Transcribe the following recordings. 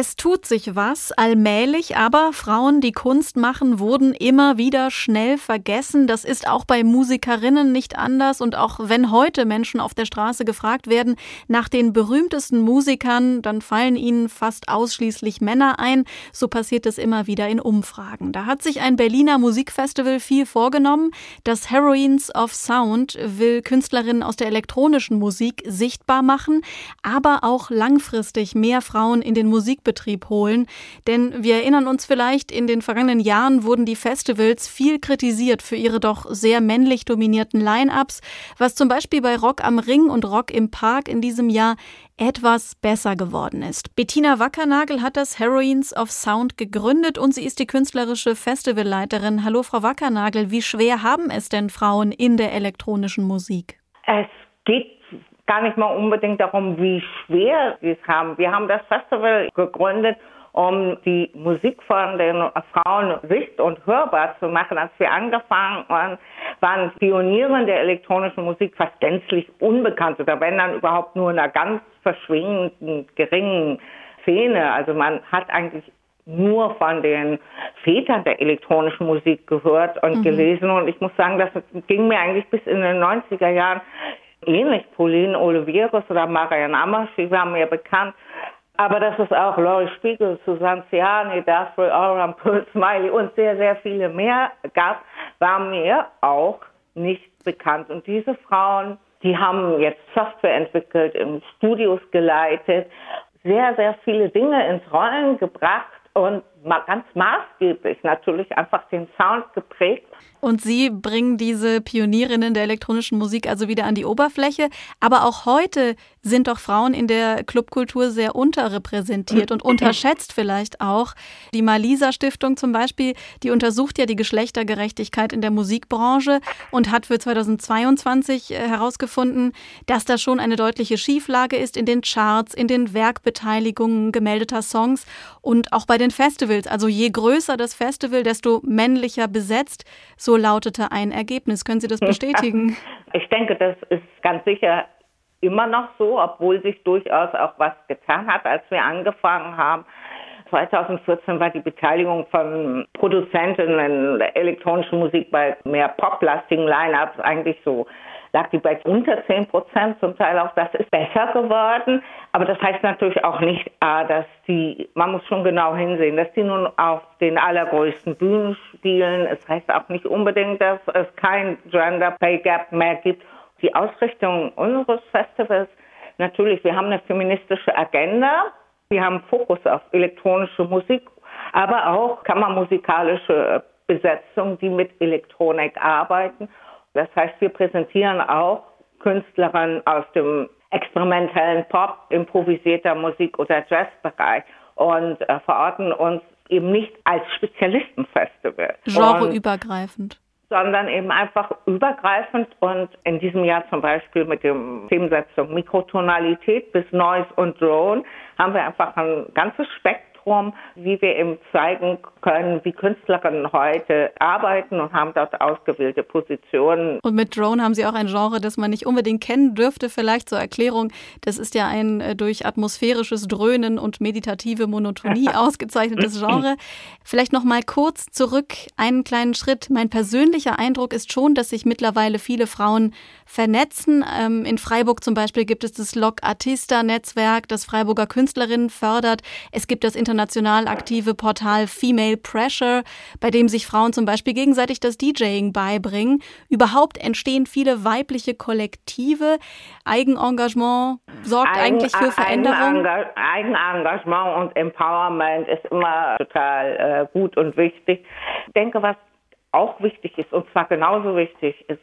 Es tut sich was, allmählich, aber Frauen, die Kunst machen, wurden immer wieder schnell vergessen. Das ist auch bei Musikerinnen nicht anders. Und auch wenn heute Menschen auf der Straße gefragt werden nach den berühmtesten Musikern, dann fallen ihnen fast ausschließlich Männer ein. So passiert es immer wieder in Umfragen. Da hat sich ein Berliner Musikfestival viel vorgenommen. Das Heroines of Sound will Künstlerinnen aus der elektronischen Musik sichtbar machen, aber auch langfristig mehr Frauen in den Musik Musikbetrieb holen. Denn wir erinnern uns vielleicht, in den vergangenen Jahren wurden die Festivals viel kritisiert für ihre doch sehr männlich dominierten Line-ups, was zum Beispiel bei Rock am Ring und Rock im Park in diesem Jahr etwas besser geworden ist. Bettina Wackernagel hat das Heroines of Sound gegründet und sie ist die künstlerische Festivalleiterin. Hallo Frau Wackernagel, wie schwer haben es denn Frauen in der elektronischen Musik? Es geht gar nicht mal unbedingt darum, wie schwer sie es haben. Wir haben das Festival gegründet, um die Musik von den Frauen sicht- und hörbar zu machen. Als wir angefangen haben, waren Pioniere der elektronischen Musik fast gänzlich unbekannt oder wenn dann überhaupt nur in einer ganz verschwingenden, geringen Szene. Also man hat eigentlich nur von den Vätern der elektronischen Musik gehört und mhm. gelesen. Und ich muss sagen, das ging mir eigentlich bis in den 90er Jahren ähnlich. Pauline Oliveros oder Marianne Amaschi waren mir bekannt. Aber dass es auch Laurie Spiegel, Susanne Ciani, Daphne Oram, Pearl Smiley und sehr, sehr viele mehr gab, war mir auch nicht bekannt. Und diese Frauen, die haben jetzt Software entwickelt, in Studios geleitet, sehr, sehr viele Dinge ins Rollen gebracht und ganz maßgeblich natürlich einfach den Sound geprägt. Und Sie bringen diese Pionierinnen der elektronischen Musik also wieder an die Oberfläche. Aber auch heute sind doch Frauen in der Clubkultur sehr unterrepräsentiert und unterschätzt vielleicht auch. Die Malisa Stiftung zum Beispiel, die untersucht ja die Geschlechtergerechtigkeit in der Musikbranche und hat für 2022 äh, herausgefunden, dass da schon eine deutliche Schieflage ist in den Charts, in den Werkbeteiligungen gemeldeter Songs und auch bei den Festivals. Also je größer das Festival, desto männlicher besetzt. So lautete ein Ergebnis. Können Sie das bestätigen? Ich denke, das ist ganz sicher immer noch so, obwohl sich durchaus auch was getan hat, als wir angefangen haben. 2014 war die Beteiligung von Produzentinnen der elektronischen Musik bei mehr poplastigen Line-Ups eigentlich so lag die bei unter 10 Prozent, zum Teil auch das ist besser geworden. Aber das heißt natürlich auch nicht, dass die, man muss schon genau hinsehen, dass die nun auf den allergrößten Bühnen spielen. Es heißt auch nicht unbedingt, dass es kein Gender Pay Gap mehr gibt die Ausrichtung unseres Festivals, natürlich, wir haben eine feministische Agenda, wir haben Fokus auf elektronische Musik, aber auch kammermusikalische Besetzung, die mit Elektronik arbeiten. Das heißt, wir präsentieren auch Künstlerinnen aus dem experimentellen Pop, improvisierter Musik oder Jazzbereich und äh, verorten uns eben nicht als Spezialistenfestival. Genreübergreifend sondern eben einfach übergreifend und in diesem Jahr zum Beispiel mit dem Themensetzung Mikrotonalität bis Noise und Drone haben wir einfach ein ganzes Spektrum Plattform, wie wir eben zeigen können, wie Künstlerinnen heute arbeiten und haben dort ausgewählte Positionen. Und mit Drone haben Sie auch ein Genre, das man nicht unbedingt kennen dürfte. Vielleicht zur Erklärung, das ist ja ein äh, durch atmosphärisches Dröhnen und meditative Monotonie ausgezeichnetes Genre. Vielleicht noch mal kurz zurück einen kleinen Schritt. Mein persönlicher Eindruck ist schon, dass sich mittlerweile viele Frauen vernetzen. Ähm, in Freiburg zum Beispiel gibt es das Log Artista Netzwerk, das Freiburger Künstlerinnen fördert. Es gibt das Internationale international aktive Portal Female Pressure, bei dem sich Frauen zum Beispiel gegenseitig das DJing beibringen. Überhaupt entstehen viele weibliche Kollektive. Eigenengagement sorgt Eigen, eigentlich für Veränderung. Eigenengagement und Empowerment ist immer total äh, gut und wichtig. Ich denke, was auch wichtig ist, und zwar genauso wichtig ist,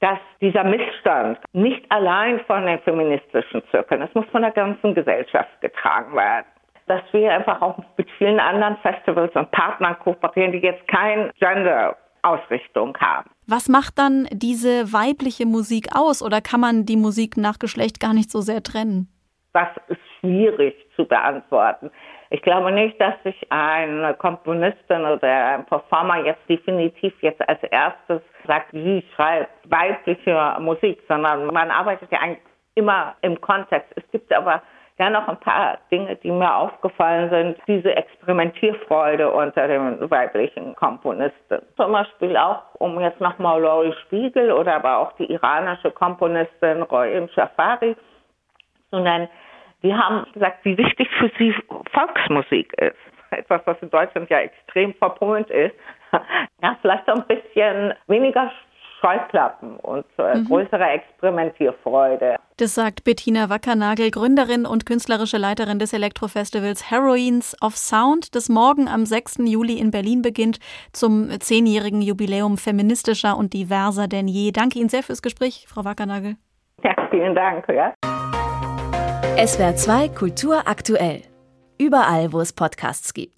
dass dieser Missstand nicht allein von den feministischen Zirkeln, es muss von der ganzen Gesellschaft getragen werden dass wir einfach auch mit vielen anderen Festivals und Partnern kooperieren, die jetzt kein Gender-Ausrichtung haben. Was macht dann diese weibliche Musik aus oder kann man die Musik nach Geschlecht gar nicht so sehr trennen? Das ist schwierig zu beantworten. Ich glaube nicht, dass sich eine Komponistin oder ein Performer jetzt definitiv jetzt als erstes sagt, sie schreibt weibliche Musik, sondern man arbeitet ja eigentlich immer im Kontext. Es gibt aber ja noch ein paar Dinge, die mir aufgefallen sind. Diese Experimentierfreude unter den weiblichen Komponisten. Zum Beispiel auch, um jetzt nochmal Laurie Spiegel oder aber auch die iranische Komponistin Roy Shafari zu nennen. Die haben gesagt, wie wichtig für sie Volksmusik ist. Etwas, was in Deutschland ja extrem verpönt ist. Ja, vielleicht ein bisschen weniger Scheuklappen und äh, mhm. größere Experimentierfreude. Das sagt Bettina Wackernagel, Gründerin und künstlerische Leiterin des Elektrofestivals Heroines of Sound, das morgen am 6. Juli in Berlin beginnt, zum zehnjährigen Jubiläum feministischer und diverser denn je. Danke Ihnen sehr fürs Gespräch, Frau Wackernagel. Ja, vielen Dank. Ja. SWR 2 Kultur aktuell. Überall, wo es Podcasts gibt.